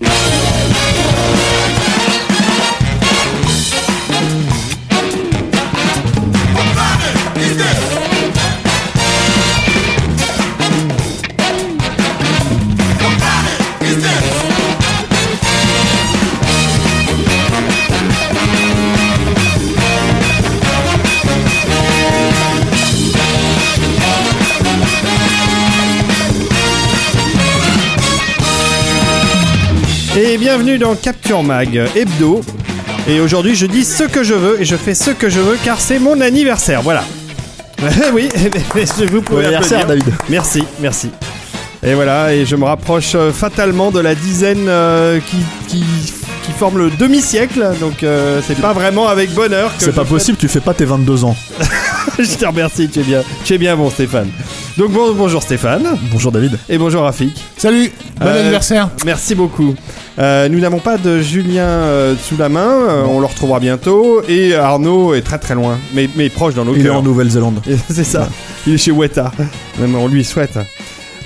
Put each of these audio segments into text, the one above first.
Yeah. Et bienvenue dans Capture Mag Hebdo. Et aujourd'hui, je dis ce que je veux et je fais ce que je veux car c'est mon anniversaire. Voilà. oui, je vous pouvez anniversaire. David. Merci, merci. Et voilà, et je me rapproche euh, fatalement de la dizaine euh, qui, qui, qui forme le demi-siècle. Donc euh, c'est pas vraiment avec bonheur que C'est pas fête- possible, tu fais pas tes 22 ans. je te remercie, tu es bien, tu es bien bon Stéphane. Donc bon, bonjour Stéphane Bonjour David. et bonjour Rafik. Salut, bon Euh, anniversaire. Merci beaucoup. Euh, nous n'avons pas de Julien euh, sous la main, euh, on le retrouvera bientôt. Et Arnaud est très très loin, mais, mais proche dans nos Il est en Nouvelle-Zélande. C'est ça, il est chez Weta. Même on lui souhaite.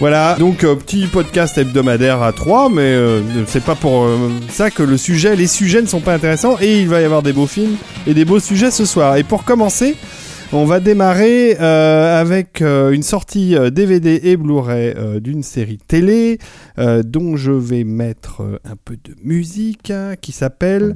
Voilà, donc euh, petit podcast hebdomadaire à 3, mais euh, c'est pas pour euh, ça que le sujet, les sujets ne sont pas intéressants et il va y avoir des beaux films et des beaux sujets ce soir. Et pour commencer, on va démarrer euh, avec euh, une sortie euh, DVD et Blu-ray euh, d'une série télé euh, dont je vais mettre euh, un peu de musique hein, qui s'appelle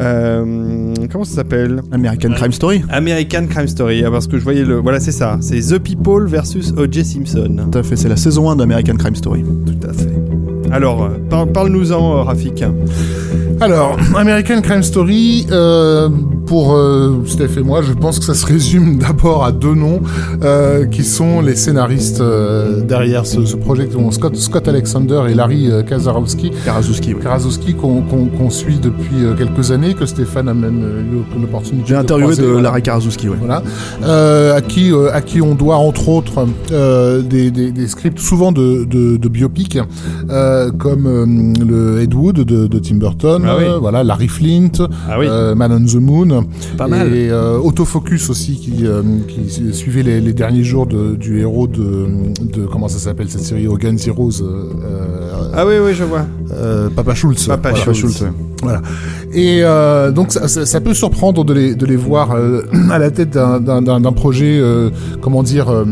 euh, comment ça s'appelle American Crime Story. American Crime Story, ah, parce que je voyais le. Voilà, c'est ça. C'est The People versus O.J. Simpson. Tout à fait, c'est la saison 1 d'American Crime Story. Tout à fait. Alors, euh, par- parle-nous-en, euh, Rafik. Alors, American Crime Story, euh, pour euh, Steph et moi, je pense que ça se résume d'abord à deux noms, euh, qui sont les scénaristes euh, derrière ce, ce projet, Scott, Scott Alexander et Larry Kazarowski. Karaszewski, ouais. Karaszewski qu'on suit depuis euh, quelques années, que Stéphane a même euh, eu l'opportunité J'ai interviewé de voilà. Larry Karaszewski, ouais. Voilà, euh, à qui euh, à qui on doit entre autres euh, des, des, des scripts souvent de de, de biopic, euh, comme euh, le Ed Wood de, de Tim Burton, Ah oui. euh, voilà Larry Flint, Ah oui. euh, Man on the Moon, Pas mal. et euh, Autofocus aussi qui euh, qui suivait les, les derniers jours de, du héros de de comment ça s'appelle cette série Hogan Zeroes, euh, euh, Ah oui, oui, je vois. euh, Papa Schultz. Papa Voilà. Schultz. Voilà. Et euh, donc ça, ça, ça peut surprendre de les, de les voir euh, à la tête d'un- projet, euh, comment dire, euh,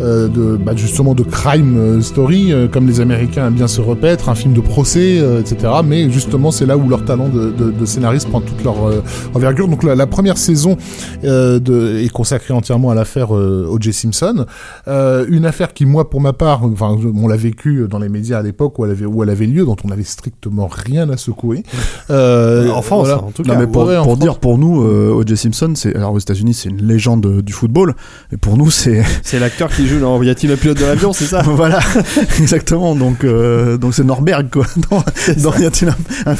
euh, de bah, justement de crime euh, story, euh, comme les Américains aiment bien se repaître, un film de procès, euh, etc. Mais justement, c'est là où leur talent de, de, de scénariste prend toute leur euh, envergure. Donc la, la première saison euh, de, est consacrée entièrement à l'affaire euh, O.J. Simpson, euh, une affaire qui, moi, pour ma part, enfin, on l'a vécu dans les médias à l'époque où elle avait où elle avait lieu, dont on n'avait strictement rien à secouer. Euh, en France, voilà. en tout Non, cas. mais pour, ouais, France. dire, pour nous, euh, O.J. Simpson, c'est, alors aux États-Unis, c'est une légende euh, du football. Et pour nous, c'est, C'est l'acteur qui joue dans Y a-t-il un pilote de l'avion, c'est ça? Voilà, exactement. Donc, euh, donc c'est Norberg, quoi. Dans, dans y a-t-il un, un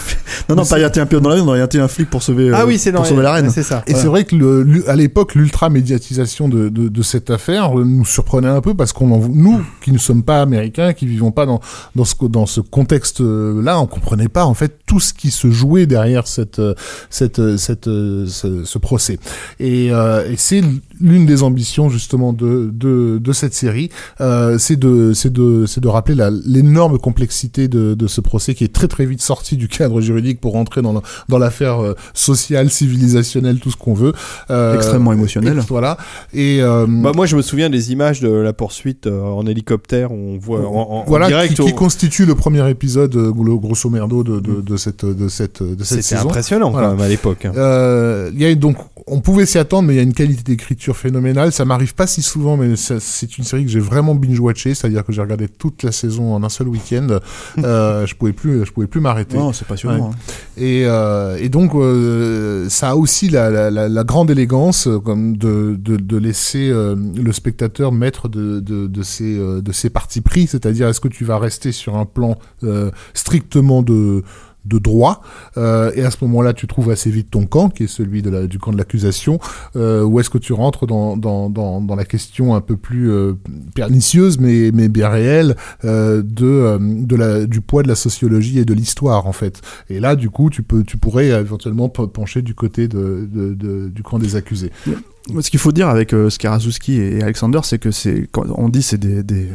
non, non, pas y a-t-il un pilote dans l'avion, dans y a-t-il un flic pour sauver, Ah oui, c'est dans pour sauver la reine. C'est ça. Et c'est vrai que le, à l'époque, l'ultra médiatisation de, de, de cette affaire nous surprenait un peu parce qu'on, nous, qui ne sommes pas américains, qui vivons pas dans dans ce co- dans ce contexte-là, on comprenait pas en fait tout ce qui se jouait derrière cette euh, cette euh, cette euh, ce, ce procès. Et, euh, et c'est l'une des ambitions justement de de, de cette série, euh, c'est de c'est de c'est de rappeler l'énorme complexité de, de ce procès qui est très très vite sorti du cadre juridique pour rentrer dans le- dans l'affaire sociale, civilisationnelle, tout ce qu'on veut. Euh, Extrêmement émotionnel. et- voilà. Et euh, Bah, moi, je me souviens des images de la poursuite en hélicoptère. On voit en, en- direct. qui, constitue le premier épisode, euh, le grosso merdo de, de, de cette de cette de cette C'était saison. impressionnant Voilà. quand même à l'époque. hein. Euh, Il y a donc on pouvait s'y attendre, mais il y a une qualité d'écriture phénoménale. Ça m'arrive pas si souvent, mais c'est une série que j'ai vraiment binge-watché, c'est-à-dire que j'ai regardé toute la saison en un seul week-end. euh, je pouvais plus, je pouvais plus m'arrêter. Non, c'est passionnant. hein. Et, euh, et donc, euh, ça a aussi la, la, la, la grande élégance comme de, de, de laisser euh, le spectateur maître de, de, de, ses, de ses partis pris, c'est-à-dire est-ce que tu vas rester sur un plan euh, strictement de de droit euh, et à ce moment-là tu trouves assez vite ton camp qui est celui de la, du camp de l'accusation. Euh, ou est-ce que tu rentres dans, dans, dans, dans la question un peu plus euh, pernicieuse mais, mais bien réelle euh, de, euh, de la, du poids de la sociologie et de l'histoire en fait. Et là du coup tu peux tu pourrais éventuellement pe- pencher du côté de, de, de- du camp des accusés. Ce qu'il faut dire avec euh, Skarazowski et Alexander, c'est que c'est on dit c'est des, des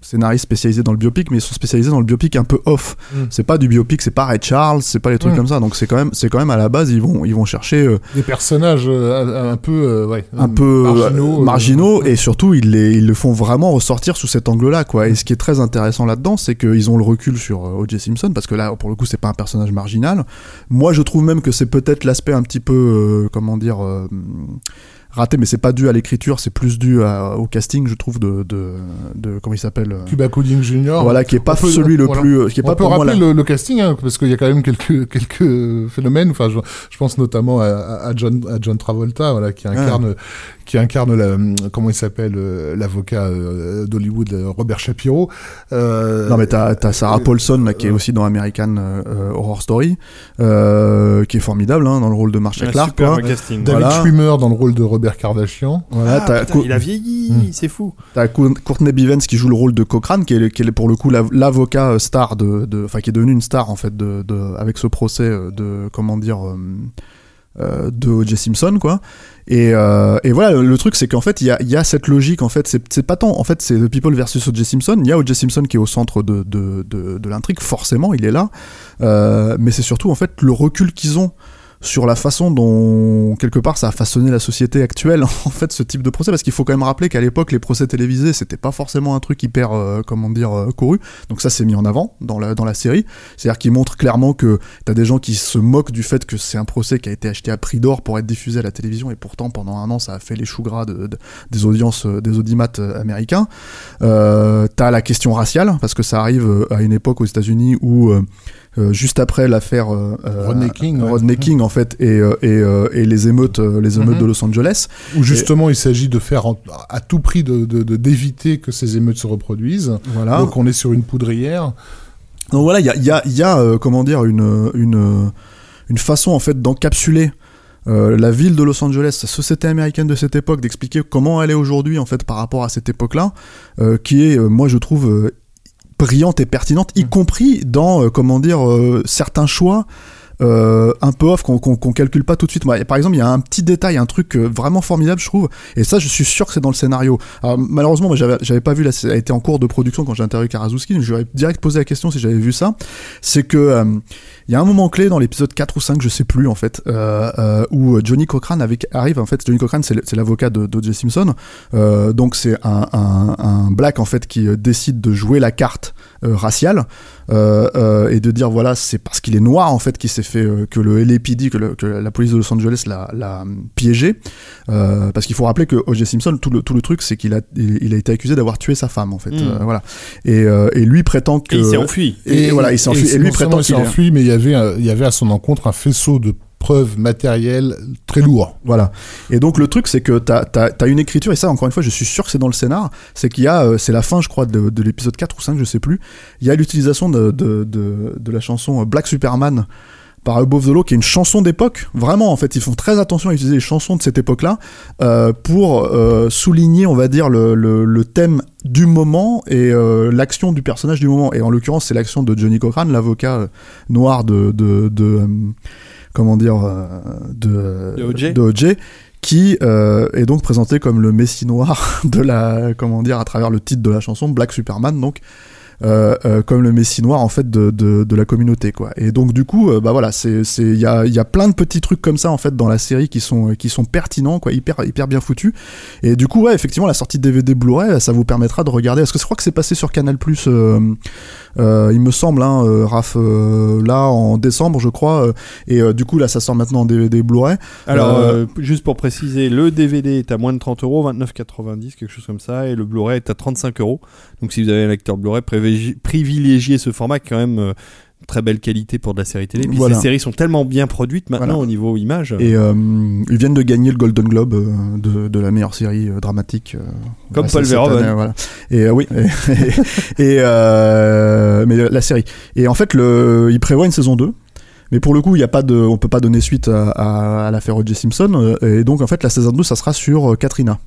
scénaristes spécialisés dans le biopic, mais ils sont spécialisés dans le biopic un peu off. Mm. C'est pas du biopic, c'est pas Ray Charles, c'est pas les trucs Mm. comme ça. Donc c'est quand même, c'est quand même à la base, ils vont, ils vont chercher euh, des personnages euh, un peu euh, ouais, un peu marginaux, marginaux, et surtout ils, les, ils le font vraiment ressortir sous cet angle-là quoi. Et ce qui est très intéressant là-dedans, c'est qu'ils ont le recul sur O.J. Simpson parce que là pour le coup c'est pas un personnage marginal. Moi je trouve même que c'est peut-être l'aspect un petit peu comment dire raté, mais c'est pas dû à l'écriture, c'est plus dû à- au casting je trouve de de, de comment il s'appelle. euh, Cuba Gooding Jr. voilà qui est pas peut- celui le voilà. plus euh, qui est on pas peut pour moi rappeler la- le, le casting, hein, parce qu'il y a quand même quelques, quelques phénomènes. Enfin, je, je pense notamment à, à John, à John Travolta, voilà, qui incarne, qui incarne la, comment il s'appelle, euh, l'avocat d'Hollywood, Robert Shapiro. Euh, Non mais t'as t'as Sarah Paulson là, qui est aussi dans American euh, Horror Story, euh, qui est formidable hein, dans le rôle de Marsha Un Clark. super quoi. casting. David voilà. Schwimmer dans le rôle de Robert Kardashian. Voilà, Ah, putain, il a vieilli, Hmm. c'est fou. t'as Co- Courtney Bivens qui joue le rôle de Cochrane, qui est, le- qui est pour le coup l'av- l'avocat euh, star de, enfin qui est devenu une star en fait de, de- avec ce procès euh, de comment dire euh, de O.J. Simpson quoi. Et, euh, et voilà, le, truc c'est qu'en fait il y a, il y a cette logique en fait, c'est c'est pas tant en fait c'est The People versus O.J. Simpson. Il y a O.J. Simpson qui est au centre de, de, de, de l'intrigue, forcément il est là, Euh, mais c'est surtout en fait le recul qu'ils ont sur la façon dont quelque part ça a façonné la société actuelle en fait ce type de procès. Parce qu'il faut quand même rappeler qu'à l'époque les procès télévisés c'était pas forcément un truc hyper euh, comment dire euh, couru. Donc ça c'est mis en avant dans la dans la série. C'est-à-dire qu'il montre clairement que t'as des gens qui se moquent du fait que c'est un procès qui a été acheté à prix d'or pour être diffusé à la télévision. Et pourtant pendant un an ça a fait les choux gras de, de- des audiences euh, des audimates euh, américains. Euh, t'as la question raciale parce que ça arrive à une époque aux États-Unis où euh, juste après l'affaire euh, euh, Rodney King, ouais. Rodney King, en fait et, euh, et, euh, et les émeutes euh, les émeutes Mhm. de Los Angeles Où justement il s'agit de faire en- à tout prix de de- de- d'éviter que ces émeutes se reproduisent. voilà Donc on est sur une poudrière. donc voilà il y a, il y a, y a euh, comment dire une une une façon en fait d'encapsuler euh, la ville de Los Angeles, la société américaine de cette époque, d'expliquer comment elle est aujourd'hui en fait par rapport à cette époque-là, euh, qui est, euh, moi je trouve, euh, brillante et pertinente, y compris dans, euh, comment dire, euh, certains choix euh, un peu off qu'on qu'on calcule pas tout de suite. Moi, par exemple, il y a un petit détail, un truc vraiment formidable, je trouve, et ça, je suis sûr que c'est dans le scénario. Alors, malheureusement, moi, j'avais pas vu, là, ça a été en cours de production quand j'ai interviewé Karaszewski, donc je lui ai direct posé la question si j'avais vu ça. C'est que il y a un moment clé dans l'épisode 4 ou 5, je sais plus en fait, euh, euh, où Johnny Cochran avec, arrive. En fait, Johnny Cochran, c'est l'avocat de d'O.J. Simpson. Euh, donc c'est un, un, un black en fait qui décide de jouer la carte euh, raciale euh, euh, et de dire voilà c'est parce qu'il est noir en fait qu'il s'est fait euh, que le LAPD, que, le- que la police de Los Angeles l'a piégé. Euh, parce qu'il faut rappeler que O.J. Simpson, tout le, tout le truc, c'est qu'il a, il, il a été accusé d'avoir tué sa femme en fait. Mm. Euh, voilà. Et, euh, et lui prétend que Et il s'est enfui. et, voilà, il s'est enfui. Et, lui prétend il s'est qu'il est- enfui, mais il y il y avait à son encontre un faisceau de preuves matérielles très lourd. Voilà. Et donc le truc, c'est que t'as as, une écriture, et ça encore une fois, je suis sûr que c'est dans le scénar, c'est qu'il y a, euh, c'est la fin, je crois, de, de l'épisode 4 ou 5, je sais plus, il y a l'utilisation de, de, de la chanson Black Superman par Above the Law, qui est une chanson d'époque. Vraiment, en fait, ils font très attention à utiliser les chansons de cette époque-là euh, pour euh, souligner, on va dire, le, le, le thème du moment et euh, l'action du personnage du moment. Et en l'occurrence, c'est l'action de Johnny Cochran, l'avocat noir de... de, de comment dire de De O.J. qui euh, est donc présenté comme le messie noir de la comment dire à travers le titre de la chanson Black Superman donc comme le messie noir en fait de, de, de la communauté quoi. Et donc du coup euh, bah voilà c'est il y a y a plein de petits trucs comme ça en fait dans la série qui sont qui sont pertinents quoi hyper hyper bien foutus. Et du coup ouais effectivement la sortie de DVD Blu-ray ça vous permettra de regarder. Parce que je crois que c'est passé sur Canal Plus euh, il me semble, hein, euh, Raph, euh, là en décembre, je crois. et du coup, là, ça sort maintenant en DVD Blu-ray. Alors, juste pour préciser, le DVD est à moins de 30 euros, 29,90, quelque chose comme ça, et le Blu-ray est à 35 euros. Donc, si vous avez un lecteur Blu-ray, privilégiez, ce format qui est quand même très belle qualité pour de la série télé. Puis Voilà. ces séries sont tellement bien produites maintenant Voilà. au niveau image. Et euh, ils viennent de gagner le Golden Globe euh, de, de la meilleure série euh, dramatique. Comme Paul Verhoeven. voilà. Et oui, et, et, mais la série. Et en fait, le, il prévoit une saison 2. Mais pour le coup, il y a pas de, on peut pas donner suite à, à, à l'affaire O.J. Simpson. Et donc, en fait, la saison 2, ça sera sur Katrina.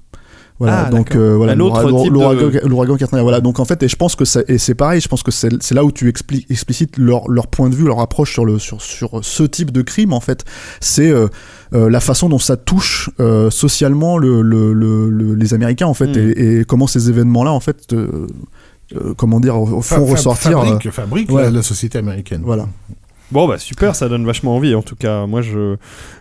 Voilà, Ah, donc euh, voilà, l'ouragan- de-. Voilà, donc en fait, et je pense que c'est, et c'est pareil, je pense que c'est, là où tu expli- explicites leur, leur point de vue, leur approche sur le, sur, sur ce type de crime, en fait. C'est euh, euh, la façon dont ça touche euh, socialement le, le, le- le- les Américains, en fait, Mm. et, et comment ces événements-là, en fait, euh, euh, comment dire, font Fa- ressortir. Fabrique, fabrique ouais. la, la société américaine. voilà. Bon, bah super, ça donne vachement envie. En tout cas, moi, je.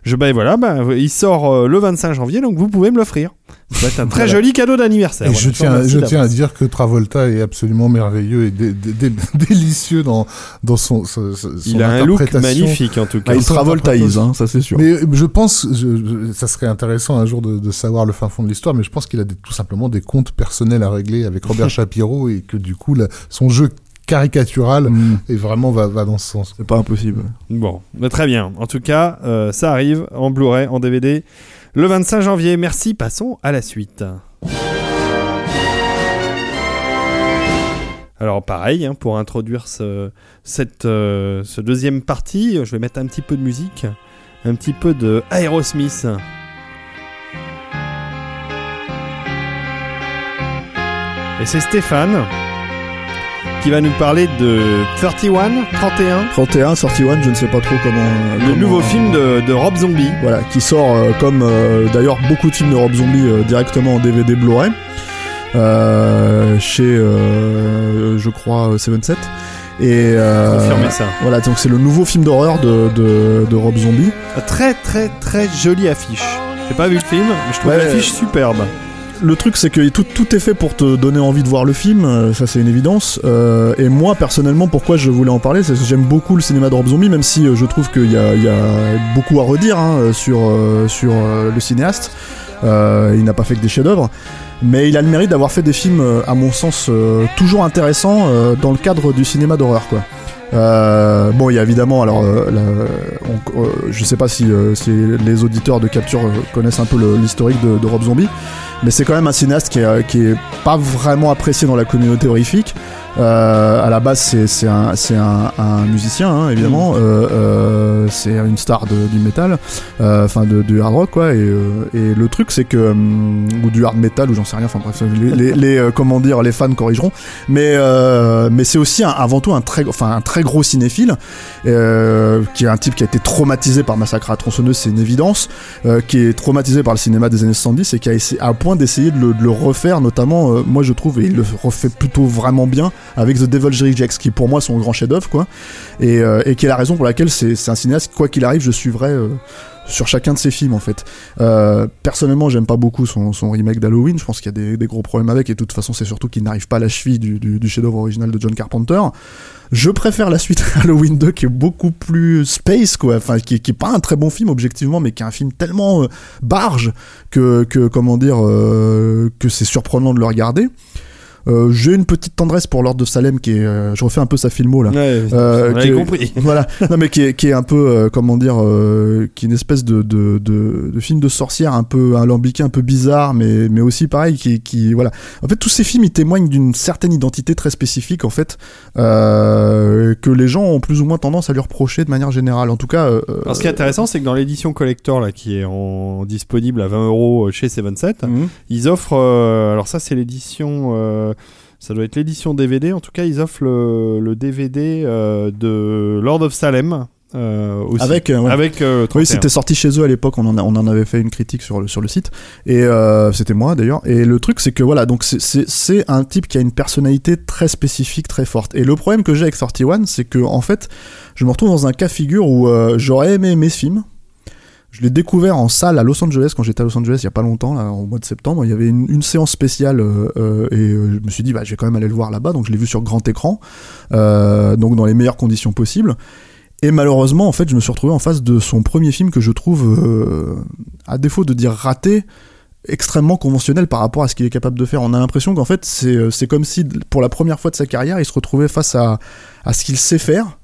je bah, voilà, bah, il sort euh, le 25 janvier, donc vous pouvez me l'offrir. Ça va être un très Voilà. joli cadeau d'anniversaire. Et Voilà, je tiens, je tiens à dire que Travolta est absolument merveilleux et dé- dé- dé- délicieux dans, dans son, son, son Il a un look magnifique en tout cas. Ah, il son travoltaïse, hein, ça c'est sûr. Mais je pense, je- je- ça serait intéressant un jour de, de savoir le fin fond de l'histoire, mais je pense qu'il a des- tout simplement des comptes personnels à régler avec Robert Shapiro et que du coup, la- son jeu caricatural Mm, est vraiment va, va dans ce sens. c'est pas impossible. Bon, très bien. En tout cas, euh, ça arrive en Blu-ray, en DVD, le 25 janvier. Merci, passons à la suite. Alors pareil, hein, pour introduire ce, cette, euh, ce deuxième partie, je vais mettre un petit peu de musique, un petit peu de Aerosmith. Et c'est Stéphane qui va nous parler de 31, 31, 31, sorti one, je ne sais pas trop comment. le comment- nouveau film de, de Rob Zombie. Voilà, qui sort euh, comme euh, d'ailleurs beaucoup de films de Rob Zombie euh, directement en DVD Blu-ray. chez, je crois, 7 Et euh, ça. voilà, donc c'est le nouveau film d'horreur de, de, de Rob Zombie. Très très très jolie affiche. J'ai pas vu le film, mais je trouve Ouais. l'affiche superbe. Le truc, c'est que tout, est fait pour te donner envie de voir le film, euh, ça c'est une évidence. Euh, et moi, personnellement, pourquoi je voulais en parler, c'est que j'aime beaucoup le cinéma de Zombie, même si euh, je trouve qu'il y a, beaucoup à redire hein, sur, le cinéaste. Il n'a pas fait que des chefs-d'œuvre. Mais il a le mérite d'avoir fait des films, à mon sens, toujours intéressants dans le cadre du cinéma d'horreur, quoi. Euh, bon, il y a évidemment, alors, euh, euh, je sais pas si, euh, si les auditeurs de Capture connaissent un peu l'historique de, Rob Zombie, mais c'est quand même un cinéaste qui est pas vraiment apprécié dans la communauté horrifique. Euh, à la base, c'est un, un, un musicien, hein, évidemment. Euh, euh, c'est une star de- du métal, euh, enfin du hard rock, quoi. Et, euh, et le truc, c'est que hum, ou du hard metal, ou j'en sais rien. Enfin bref, les, les, les, euh, comment dire, les fans corrigeront. Mais euh, mais c'est aussi un- avant tout un très, enfin un très gros cinéphile, euh, qui est un type qui a été traumatisé par Massacre à tronçonneuse, c'est une évidence, euh, qui est traumatisé par le cinéma des années 70 et qui a essayé, à point d'essayer de le, de le refaire, notamment, euh, moi je trouve, et il le refait plutôt vraiment bien avec The Devil's Rejects, qui pour moi sont grand chef-d'œuvre, quoi, et, euh, et qui est la raison pour laquelle c'est un cinéaste, quoi qu'il arrive, je suivrai. euh, sur chacun de ses films en fait. Euh, personnellement, j'aime pas beaucoup son, remake d'Halloween. Je pense qu'il y a des, gros problèmes avec, et de toute façon, c'est surtout qu'il n'arrive pas à la cheville du, chef-d'œuvre original de John Carpenter. Je préfère la suite Halloween 2 qui est beaucoup plus space quoi, enfin qui, qui est pas un très bon film objectivement, mais qui est un film tellement euh, barge que, comment dire que c'est surprenant de le regarder. Euh, J'ai une petite tendresse pour Lord de Salem qui est, euh, je refais un peu sa filmo là. Ouais, Euh, qui est- compris. voilà, non mais qui est, qui est un peu, euh, comment dire, qui est une espèce de, de, de, de film de sorcière un peu alambiqué, un peu bizarre, mais, mais aussi pareil, qui, qui, voilà. En fait, tous ces films, ils témoignent d'une certaine identité très spécifique, en fait, que les gens ont plus ou moins tendance à lui reprocher de manière générale. En tout cas, Alors, ce qui est intéressant, c'est que dans l'édition collector là, qui est en disponible à 20 euros chez 77, mhm. ils offrent. alors ça, c'est l'édition. Euh, ça doit être l'édition DVD. En tout cas, ils offrent le, le DVD euh, de Lord of Salem. euh, aussi. Avec, euh, ouais. Avec, euh, Oui, 31. c'était sorti chez eux à l'époque, on en, a- on en avait fait une critique sur le, sur le site, et c'était moi d'ailleurs. Et le truc, c'est que voilà, donc c'est- un type qui a une personnalité très spécifique, très forte. Et le problème que j'ai avec 31, c'est que en fait, je me retrouve dans un cas figure où j'aurais aimé aimer ce film. Je l'ai découvert en salle à Los Angeles quand j'étais à Los Angeles il y a pas longtemps, là, au mois de septembre. Il y avait une, séance spéciale euh, euh, et euh, je me suis dit bah je vais quand même aller le voir là-bas. Donc je l'ai vu sur grand écran, donc dans les meilleures conditions possibles. Et malheureusement, en fait, je me suis retrouvé en face de son premier film que je trouve, à défaut de dire raté, extrêmement conventionnel par rapport à ce qu'il est capable de faire. On a l'impression qu'en fait, c'est comme si, pour la première fois de sa carrière, il se retrouvait face à ce qu'il sait faire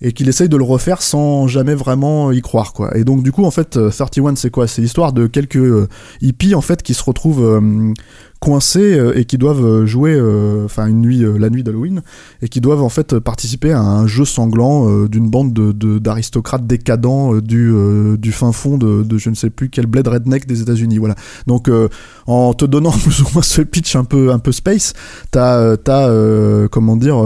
et qu'il essaye de le refaire sans jamais vraiment y croire quoi. Et donc du coup en fait euh, 31 c'est quoi? C'est l'histoire de quelques euh, hippies en fait qui se retrouvent euh, coincés euh, et qui doivent euh, jouer euh, enfin une nuit la nuit d'Halloween et qui doivent en fait participer à un jeu sanglant d'une bande de de- d'aristocrates décadents du du fin fond de, de je ne sais plus quel bled redneck des États-Unis voilà. Donc en te donnant plus ou moins ce pitch un peu un peu space, t'as t'as comment dire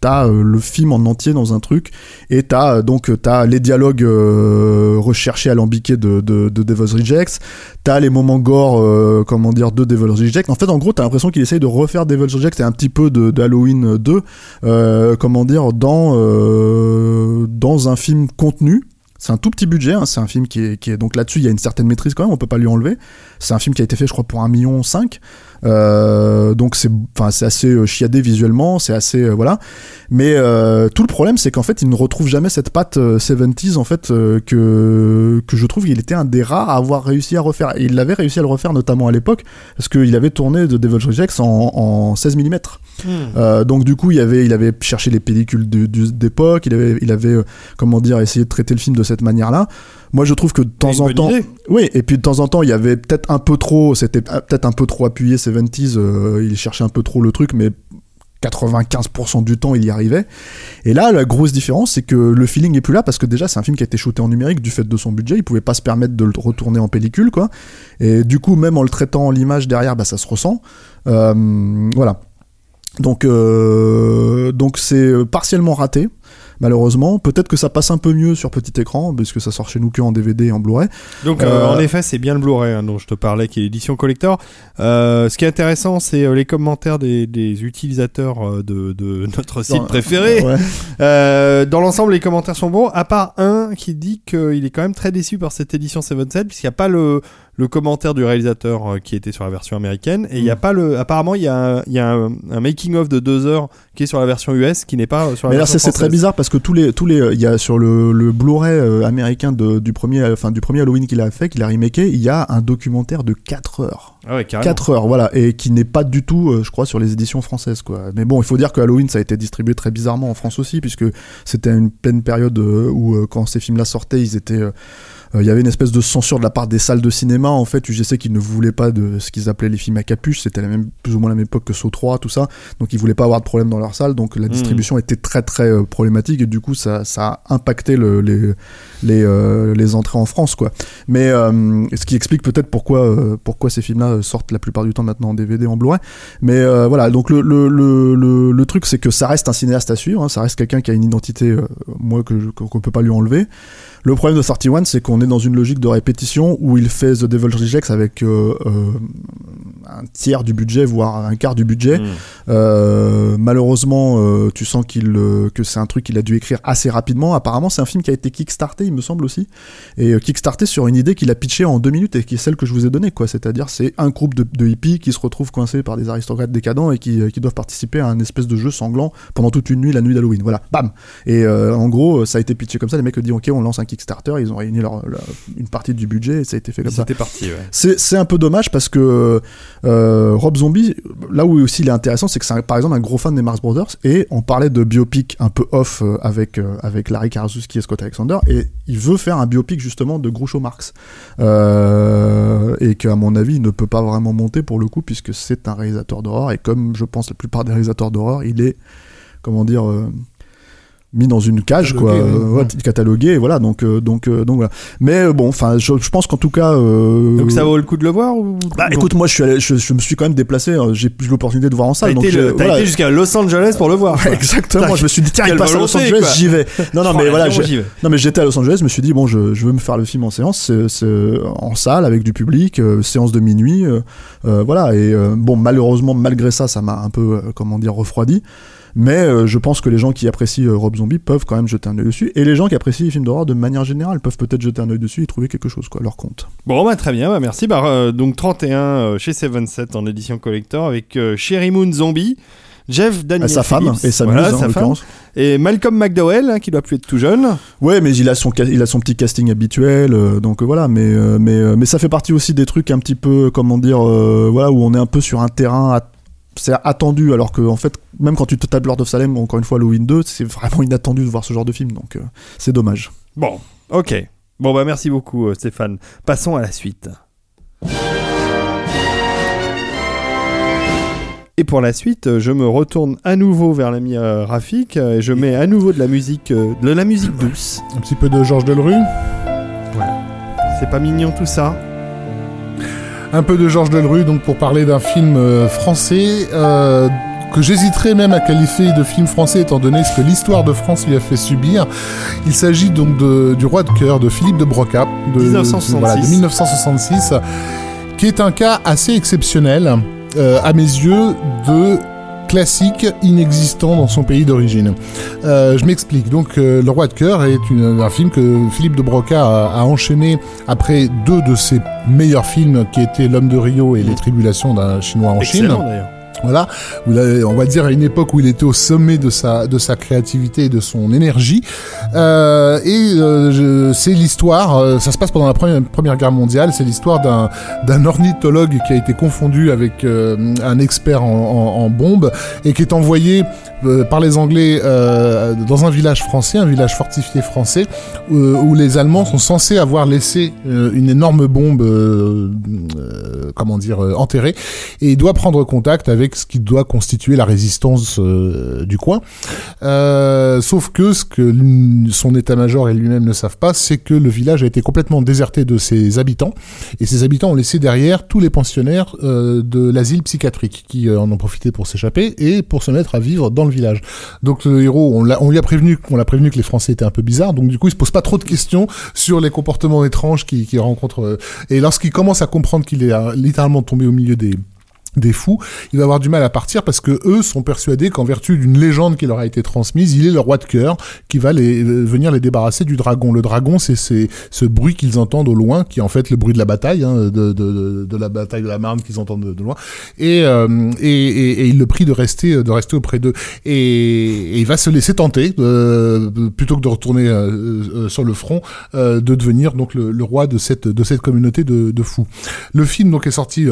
t'as le film en entier dans un truc et t'as donc t'as les dialogues recherchés alambiqués de, de, de Devil's Rejects t'as les moments gore comment dire de Devil's En fait en gros t'as l'impression qu'il essaye de refaire Devil's Rejects et un petit peu de, de Halloween 2 euh, comment dire dans euh, dans un film contenu c'est un tout petit budget, hein, c'est un film qui est, donc là-dessus il y a une certaine maîtrise quand même, on peut pas lui enlever. C'est un film qui a été fait je crois pour un million cinq, euh, donc c'est enfin c'est assez euh, chiadé visuellement, c'est assez euh, voilà. Mais euh, tout le problème c'est qu'en fait il ne retrouve jamais cette patte euh, 70s en fait euh, que que je trouve qu'il était un des rares à avoir réussi à refaire. Et il avait réussi à le refaire notamment à l'époque parce qu'il avait tourné de Devil's Rejects en, en 16 mm. Euh, donc du coup, il avait, il avait cherché les pellicules d'époque, il avait, il avait, euh, comment dire, essayé de traiter le film de cette manière-là. Moi, je trouve que de temps en temps, idée. oui, et puis de temps en temps, il y avait peut-être un peu trop, c'était euh, peut-être un peu trop appuyé 70s, euh, il cherchait un peu trop le truc, mais 95% du temps, il y arrivait. Et là, la grosse différence, c'est que le feeling est plus là parce que déjà, c'est un film qui a été shooté en numérique du fait de son budget. Il pouvait pas se permettre de le retourner en pellicule, quoi. Et du coup, même en le traitant en l'image derrière, bah, ça se ressent. Euh, voilà. Donc, euh, donc c'est partiellement raté, malheureusement. Peut-être que ça passe un peu mieux sur petit écran, parce que ça sort chez nous que en DVD et en Blu-ray. Donc, Euh, euh, en effet, c'est bien le Blu-ray hein, dont je te parlais, qui est l'édition collector. Euh, ce qui est intéressant, c'est les commentaires des, des utilisateurs de, de notre site Dans- préféré. Ouais. Dans l'ensemble, les commentaires sont bons, à part un qui dit qu'il est quand même très déçu par cette édition 7.7, puisqu'il n'y a pas le, le commentaire du réalisateur euh, qui était sur la version américaine, et il y a Mm. pas le. Apparemment, il y a, un, y a un, un making-of de deux heures qui est sur la version US, qui n'est pas euh, sur la Mais là, version c'est c'est très bizarre parce que tous les, tous les, euh, il y a sur le, le Blu-ray américain de, du premier, enfin du premier Halloween qu'il a fait, qu'il a remaké, il y a un documentaire de 4 heures. Ah ouais, carrément. 4 heures, voilà, et qui n'est pas du tout, je crois, sur les éditions françaises, quoi. Mais bon, il faut dire que Halloween, ça a été distribué très bizarrement en France aussi, puisque c'était une pleine période où, quand ces films-là sortaient, ils étaient, il y avait une espèce de censure de la part des salles de cinéma, en fait, UGC qui ne voulaient pas de ce qu'ils appelaient les films à capuche, c'était la même, plus ou moins la même époque que Saw 3, tout ça, donc ils voulaient pas avoir de problème dans leur salle, donc la distribution était très très euh, problématique, et du coup, ça, ça a impacté le, les, les, euh, les entrées en France, quoi. Mais euh, ce qui explique peut-être pourquoi, euh, pourquoi ces films-là euh, sortent la plupart du temps maintenant en DVD, en Blu-ray. Mais euh, voilà, donc le, le, le, le, truc, c'est que ça reste un cinéaste à suivre, hein, ça reste quelqu'un qui a une identité, euh, moi, qu'on qu'on peut pas lui enlever. Le problème de 31, c'est qu'on est dans une logique de répétition où il fait The Devil's Rejects avec euh, euh, un tiers du budget, voire un quart du budget. Mm. Euh, malheureusement, euh, tu sens qu'il euh, que c'est un truc qu'il a dû écrire assez rapidement. Apparemment, c'est un film qui a été kickstarté, il me semble aussi, et kickstarté sur une idée qu'il a pitchée en deux minutes et qui est celle que je vous ai donnée, quoi. C'est-à-dire, c'est un groupe de, de hippies qui se retrouvent coincés par des aristocrates décadents et qui, qui doivent participer à un espèce de jeu sanglant pendant toute une nuit, la nuit d'Halloween. Voilà, bam. Et en gros, ça a été pitché comme ça. Les mecs ont dit, ok, on lance un Kickstarter. Ils ont réuni leur, leur- une partie du budget et ça a été fait comme ça. C'était parti, ouais. C'est un peu dommage parce que euh, Rob Zombie, là où aussi il est intéressant, c'est que c'est par exemple un gros fan des Marx Brothers et on parlait de biopic un peu off euh, avec, euh, avec Larry Karaszewski et Scott Alexander et il veut faire un biopic justement de Groucho Marx. Et qu'à mon avis il ne peut pas vraiment monter pour le coup puisque c'est un réalisateur d'horreur et comme je pense la plupart des réalisateurs d'horreur, il est comment dire mis dans une cage quoi euh, ouais, catalogué et voilà donc euh, donc euh, donc voilà mais bon enfin je, je pense qu'en tout cas euh, Donc ça vaut le coup de le voir ou bah non écoute, moi je suis allé- je, je me suis quand même déplacé, euh, j'ai eu l'opportunité de voir en T'as salle. donc été, t'as voilà. été jusqu'à Los Angeles pour le voir. quoi. Exactement, je me suis dit tiens, il passe à Los Angeles, j'y vais. Non non mais voilà, j'ai- j'y vais. non mais j'étais à Los Angeles, je me suis dit bon, je, je veux me faire le film en séance, en salle avec du public, euh, séance de minuit, euh, voilà et bon malheureusement malgré ça, ça m'a un peu comment dire refroidi. Mais euh, je pense que les gens qui apprécient euh, Rob Zombie peuvent quand même jeter un œil dessus. Et les gens qui apprécient les films d'horreur de manière générale peuvent peut-être jeter un œil dessus et trouver quelque chose, quoi, leur compte. Bon, bah, très bien, bah, merci. Bah, euh, donc 31 euh, chez 77 en édition collector avec Sherry Moon Zombie, Jeff Daniel À sa femme et sa voilà, muse, hein, sa femme, et Malcolm McDowell, hein, qui doit plus être tout jeune. Ouais, mais il a son, il a son petit casting habituel, euh, donc voilà. Mais, euh, mais, euh, mais ça fait partie aussi des trucs un petit peu, comment dire, voilà, où on est un peu sur un terrain. at- c'est attendu, alors que en fait, même quand tu te tapes Lord of Salem, encore une fois, Halloween 2, c'est vraiment inattendu de voir ce genre de film, donc euh, c'est dommage. Bon, ok. Bon, bah merci beaucoup, euh, Stéphane. Passons à la suite. Et pour la suite, euh, je me retourne à nouveau vers l'ami euh, Rafik et je mets à nouveau de la musique, euh, de la musique douce. Un petit peu de Georges Delrue. C'est pas mignon tout ça Un peu de Georges Delrue, donc pour parler d'un film euh, français euh, que j'hésiterais même à qualifier de film français étant donné ce que l'histoire de France lui a fait subir. Il s'agit donc de, du Roi de cœur de Philippe de Broca de, 1966. voilà, de 1966, qui est un cas assez exceptionnel euh, à mes yeux de classique inexistant dans son pays d'origine. Euh, je m'explique. Donc, euh, Le Roi de cœur est un film que Philippe de Broca a, enchaîné après deux de ses meilleurs films, qui étaient L'homme de Rio et Les tribulations d'un Chinois en Chine. Voilà, on va dire à une époque où il était au sommet de sa de sa créativité et de son énergie. Euh, et euh, c'est l'histoire, euh, ça se passe pendant la première, première guerre mondiale. C'est l'histoire d'un d'un ornithologue qui a été confondu avec euh, un expert en, en, en bombes et qui est envoyé euh, par les Anglais euh, dans un village français, un village fortifié français, euh, où les Allemands sont censés avoir laissé une énorme bombe, comment dire, enterrée, et il doit prendre contact avec ce qui doit constituer la résistance du coin. Sauf que ce que son état-major et lui-même ne savent pas, c'est que le village a été complètement déserté de ses habitants, et ses habitants ont laissé derrière tous les pensionnaires de l'asile psychiatrique qui en ont profité pour s'échapper et pour se mettre à vivre dans le village. Donc le héros, on, l'a- lui a prévenu, on l'a prévenu que les Français étaient un peu bizarres, donc du coup il se pose pas trop de questions sur les comportements étranges qu'il qu'il rencontre. euh, et lorsqu'il commence à comprendre qu'il est euh, littéralement tombé au milieu des des fous, il va avoir du mal à partir parce que eux sont persuadés qu'en vertu d'une légende qui leur a été transmise, il est le roi de cœur qui va les, euh, venir les débarrasser du dragon. Le dragon, c'est ce bruit qu'ils entendent au loin, qui est en fait le bruit de la bataille, hein, de, de, de, la bataille de la Marne qu'ils entendent de, loin. Et, euh, et, et, et il le prie de rester, de rester auprès d'eux. Et, il va se laisser tenter, euh, plutôt que de retourner euh, euh, sur le front, euh, de devenir donc le, le roi de cette, de cette communauté de, de fous. Le film donc est sorti.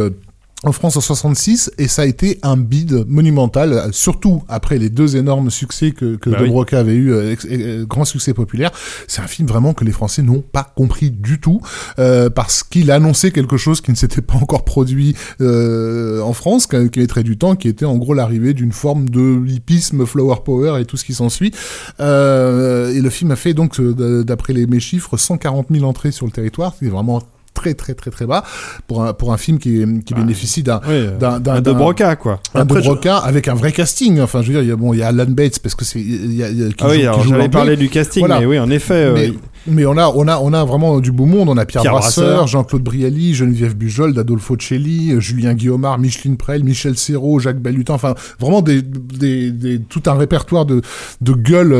En France en 66 et ça a été un bid monumental, surtout après les deux énormes succès que, que Bah De oui. Broca avait eu, euh, euh, grand succès populaire. C'est un film vraiment que les Français n'ont pas compris du tout euh, parce qu'il annonçait quelque chose qui ne s'était pas encore produit euh, en France, qui, mettrait du temps, qui était en gros l'arrivée d'une forme de hippisme, flower power et tout ce qui s'ensuit. Euh, et le film a fait donc, euh, d'après les, mes chiffres, 140 000 entrées sur le territoire, c'est vraiment très très très très bas pour un pour un film qui, qui bénéficie d'un Oui, d'un d'un un de Broca, quoi. un de Après, je- Broca avec un vrai casting enfin je veux dire il y a bon il y a Alan Bates parce que c'est il y a, il y a- qui Ah oui, qui alors joue j'allais parler du casting, Voilà. mais oui, en effet. euh, mais, on a on a on a vraiment du beau monde. On a Pierre, Pierre Brasseur, Brasseur. Jean-Claude Brialy Geneviève Bujold Adolfo Celli euh, Julien Guillaumard Micheline Prel Michel Serrault Jacques Balutin. Enfin vraiment des, des, des tout un répertoire de de gueules euh,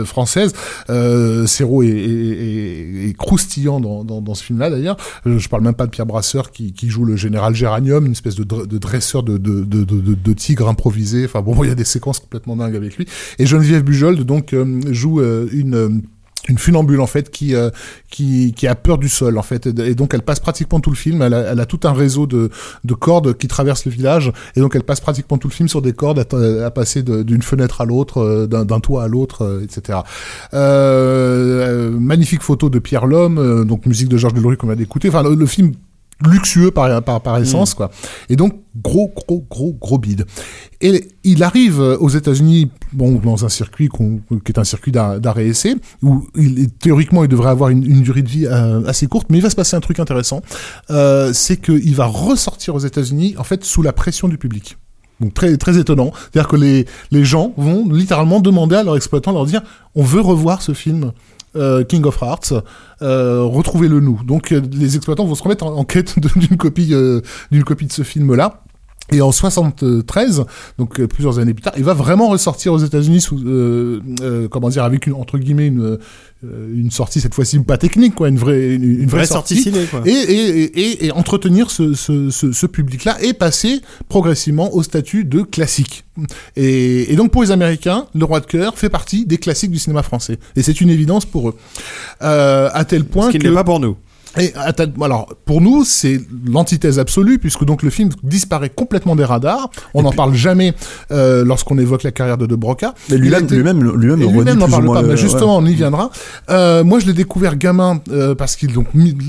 euh, françaises. Euh, Serrault est, est, est- est croustillant dans, dans, dans ce film là d'ailleurs. Euh, je parle même pas de Pierre Brasseur qui, qui joue le général Géranium une espèce de, de dresseur de, de, de, de, tigre improvisé. Enfin bon il y a des séquences complètement dingues avec lui. Et Geneviève Bujold donc euh, joue une une funambule en fait qui euh, qui qui a peur du sol en fait. Et donc elle passe pratiquement tout le film. Elle a, tout un réseau de de cordes qui traversent le village. Et donc elle passe pratiquement tout le film sur des cordes à, à passer d'une fenêtre à l'autre euh, d'un toit à l'autre euh, etc euh, magnifique photo de Pierre Lhomme donc musique de Georges Delerue qu'on vient d'écouter. Enfin le, le film luxueux par, par, par essence, quoi. Et donc, gros, gros, gros, gros bide. Et il arrive euh, aux États-Unis, bon, dans un circuit qui est un circuit d'ar- d'arrêt essai, où il, théoriquement, il devrait avoir une, une durée de vie euh, assez courte, mais il va se passer un truc intéressant. Euh, c'est qu'il va ressortir aux États-Unis, en fait, sous la pression du public. Donc très très étonnant, c'est-à-dire que les les gens vont littéralement demander à leur exploitant leur dire on veut revoir ce film euh, King of Hearts, euh, retrouvez-le nous. Donc euh, les exploitants vont se remettre en, en quête d'une copie euh, d'une copie de ce film là. Et en 73, donc euh, plusieurs années plus tard, il va vraiment ressortir aux États-Unis sous, euh, euh, comment dire, avec une entre guillemets une euh, une sortie cette fois-ci pas technique quoi, une vraie une, une vraie, Vraie sortie ciné, quoi. Et, et, et, et entretenir ce, ce, ce, ce public-là et passer progressivement au statut de classique. Et, et donc pour les Américains, Le Roi de cœur fait partie des classiques du cinéma français. Et c'est une évidence pour eux. Euh, à tel point Ce qui n'est pas pour nous. Et alors pour nous c'est l'antithèse absolue puisque donc le film disparaît complètement des radars. On n'en parle jamais euh, lorsqu'on évoque la carrière de De Broca. Mais lui-même, lui-même, lui-même lui-même n'en parle pas, mais euh, justement, on y viendra. Euh, moi, je l'ai découvert gamin euh, parce qu'il donc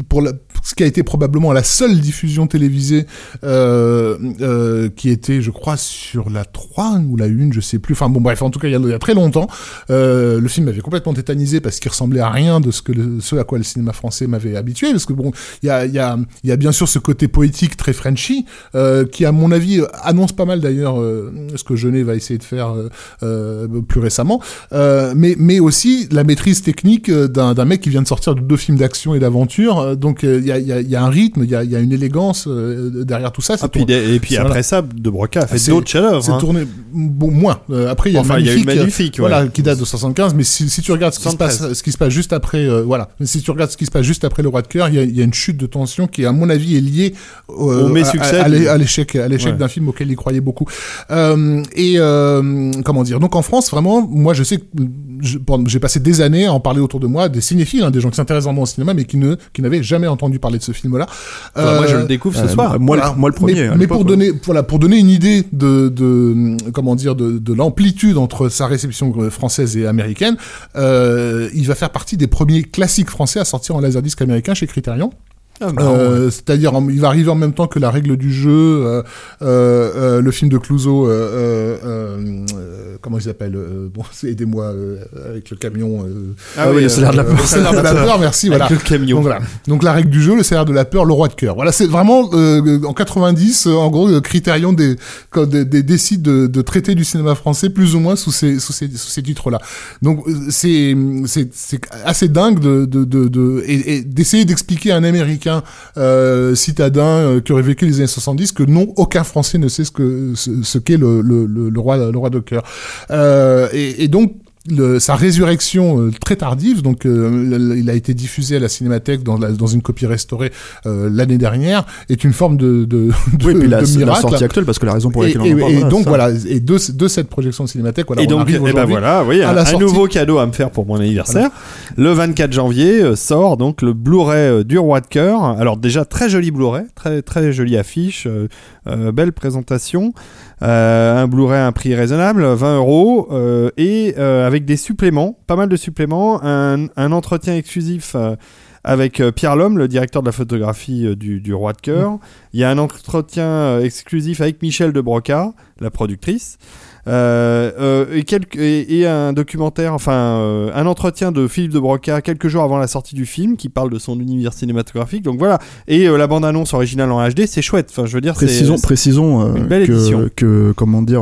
pour la, ce qui a été probablement la seule diffusion télévisée euh, euh, qui était, je crois, sur la 3 ou la 1, je sais plus. Enfin bon, bref, en tout cas, il y a, il y a très longtemps, euh, le film m'avait complètement tétanisé parce qu'il ressemblait à rien de ce que le, ce à quoi le cinéma français m'avait habitué. Parce que bon, il y a, il y a, il y a bien sûr ce côté poétique très Frenchy euh, qui, à mon avis, annonce pas mal d'ailleurs euh, ce que Jeunet va essayer de faire euh, euh, plus récemment. Euh, mais, mais aussi la maîtrise technique euh, d'un mec qui vient de sortir de deux films d'action et d'aventure. Euh, Donc euh, il y, a, y, un rythme, il y a, une élégance euh, derrière tout ça. Ah, puis, et puis après voilà. ça, De Broca a fait d'autres chefs-d'œuvre. c'est hein. tourné bon moins. Euh, après il y a Enfin, il y a eu magnifique, euh, ouais. qui date de 75. Mais si, si tu regardes ce qui se 73. passe, ce qui se passe juste après, euh, voilà, Mais si tu regardes ce qui se passe juste après le roi de cœur, il y a, il y a une chute de tension qui, à mon avis, est liée euh, Au à- à, à l'échec, à l'échec Ouais. d'un film auquel il croyait beaucoup. Euh, et euh, comment dire Donc en France, vraiment, moi, je sais que j'ai passé des années à en parler autour de moi, des cinéphiles, hein, des gens qui s'intéressent vraiment au cinéma, mais qui ne, qui n'avaient jamais entendu parler de ce film-là. Enfin, moi, je Euh, le découvre ce euh, soir. moi, voilà. le, moi le premier. Mais, pour donner, voilà, pour donner une idée de, de comment dire, de, de l'amplitude entre sa réception euh, française et américaine, euh, il va faire partie des premiers classiques français à sortir en laserdisc américain chez Criterion. Ah, Euh, C'est-à-dire, il va arriver en même temps que la règle du jeu, euh, euh, le film de Clouseau, comment il s'appelle Bon, aidez-moi avec le camion. Ah oui, le salaire de la peur. Le salaire de la peur, merci. Avec Voilà. le camion. Donc voilà. Donc la règle du jeu, le salaire de la peur, le roi de cœur. Voilà, c'est vraiment en 90, euh, en gros, Criterion des, des, des- décide de, de traiter du cinéma français plus ou moins sous ces sous ces, sous ces titres-là. Donc c'est c'est c'est assez dingue de de de, de- et, et d'essayer d'expliquer à un Américain euh, citadin euh, qui aurait vécu les années 70 que non, aucun Français ne sait ce que ce qu'est le, le, le, le roi le roi de cœur. Euh, et, et donc le- sa résurrection euh, très tardive, donc euh, il a été diffusé à la Cinémathèque dans, la- dans une copie restaurée euh, l'année dernière, est une forme de, de, de, Oui, puis la, de la miracle. sortie actuelle, parce que la raison pour et, laquelle on et- en parle. et voilà, donc ça. voilà, et de, de cette projection de Cinémathèque, voilà, et on donc, arrive eh ben voilà, oui, à un, la un nouveau cadeau à me faire pour mon anniversaire. Le 24 janvier euh, sort donc le Blu-ray euh, du Roi de Cœur. Alors déjà très joli Blu-ray, très très jolie affiche, euh, belle présentation, Euh, un Blu-ray à un prix raisonnable, 20 euros, euh, et euh, avec des suppléments, pas mal de suppléments, un, entretien exclusif. avec Pierre Lhomme, le directeur de la photographie du, Roi de Cœur. Il y a un entretien exclusif avec Michel de Broca, la productrice. Euh, euh, et, quelques, et, et un documentaire, enfin euh, un entretien de Philippe de Broca quelques jours avant la sortie du film qui parle de son univers cinématographique. Donc voilà. Et la bande-annonce originale en HD, c'est chouette. Enfin, je veux dire, Précisons, précisons une belle que, édition. que, comment dire,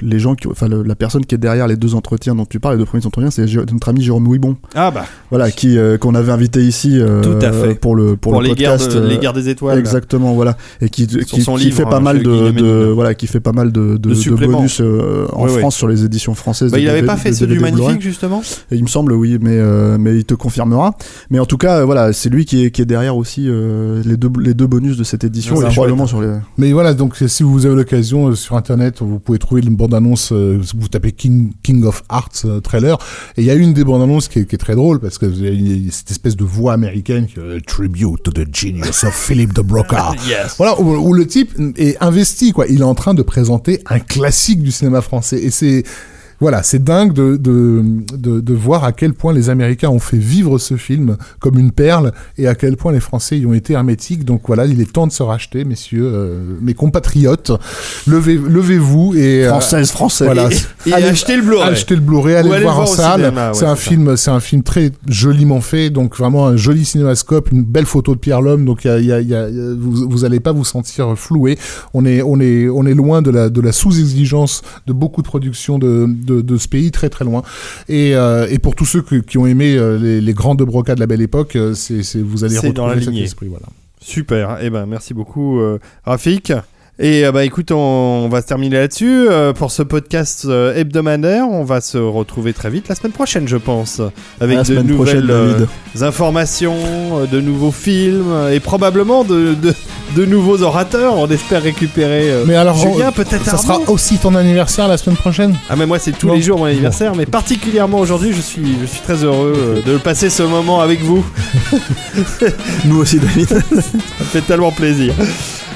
les gens, qui, enfin la personne qui est derrière les deux entretiens dont tu parles, les deux premiers entretiens, c'est notre ami Jérôme Louisbon, Ah bah, voilà, qui qu'on avait invité ici Tout à fait. pour le pour, pour, le les, guerres podcast. de- les guerres des étoiles. Exactement, voilà, et qui qui, son qui livre, fait pas hein, mal de, de voilà, qui fait pas mal de, de, bonus euh, en Ouais, ouais. France sur les éditions françaises. Bah, de il avait DVD, pas fait ceux du. Magnifique justement Et il me semble, oui, mais, euh, mais il te confirmera. Mais en tout cas, euh, voilà, c'est lui qui est, qui est derrière aussi euh, les, deux, les deux bonus de cette édition. Ouais, et c'est probablement sur les. Mais voilà, donc si vous avez l'occasion euh, sur internet, vous pouvez trouver une bande-annonce, euh, vous tapez King, King of Arts euh, trailer, et il y a une des bandes-annonces qui, est- qui est très drôle, parce que vous avez cette espèce de voix américaine qui euh, Tribute to the genius of Philip de Broca. Yes. Voilà, où, où le type est investi, quoi. Il est en train de présenter un classique du cinéma français. Et c'est, voilà, c'est dingue de, de, de, de voir à quel point les Américains ont fait vivre ce film comme une perle et à quel point les Français y ont été hermétiques. Donc voilà, il est temps de se racheter, messieurs, euh, mes compatriotes. Levez, levez-vous et euh, Française, français. voilà. Et Allez- acheter le Blu-ray. Achetez le Blu-ray, allez le voir en salle. cinéma, ouais, c'est un ça. film, c'est un film très joliment fait, donc vraiment un joli cinémascope, une belle photo de Pierre Lhomme. Donc il y a, il y a- il y a- il y a- vous, vous allez pas vous sentir floué. On est, on est, on est loin de la, de la sous-exigence de beaucoup de productions de, de, de ce pays, très très loin. Et, euh, et pour tous ceux que- qui ont aimé euh, les, les grands de Broca de la Belle Époque, euh, c'est, c'est vous allez dans retrouver la cet lignée. esprit. Voilà. Super. Eh ben, merci beaucoup, Rafik. Et euh, bah écoute, on, on va se terminer là-dessus euh, pour ce podcast euh, hebdomadaire. On va se retrouver très vite la semaine prochaine, je pense, avec de nouvelles euh, informations, euh, de nouveaux films et probablement de, de, de nouveaux orateurs. On espère récupérer euh, Mais alors, Julien, peut-être ça Arnaud. sera aussi ton anniversaire la semaine prochaine? Ah mais moi c'est tous les jours mon anniversaire, mais particulièrement aujourd'hui, je suis je suis très heureux euh, de passer ce moment avec vous. Nous aussi, David. Ça fait tellement plaisir.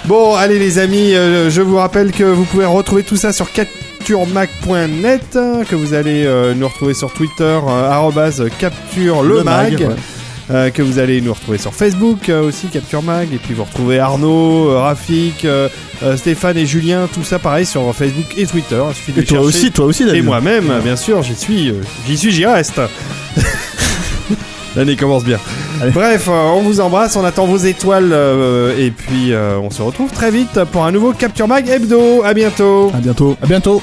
Bon, allez les amis, euh, je vous rappelle que vous pouvez retrouver tout ça sur capturemac.net, hein, que vous allez euh, nous retrouver sur Twitter, euh, capture le, Le mag, mag, ouais. euh, que vous allez nous retrouver sur Facebook aussi, Capture Mag, et puis vous retrouvez Arnaud, Rafik, Stéphane et Julien, tout ça pareil sur Facebook et Twitter. Il suffit de Et toi chercher. aussi, toi aussi, David. Et moi-même, bien sûr, j'y suis, euh, j'y suis, j'y reste. L'année commence bien. Bref, euh, on vous embrasse, on attend vos étoiles euh, et puis euh, on se retrouve très vite pour un nouveau Capture Mag Hebdo. À bientôt. À bientôt. À bientôt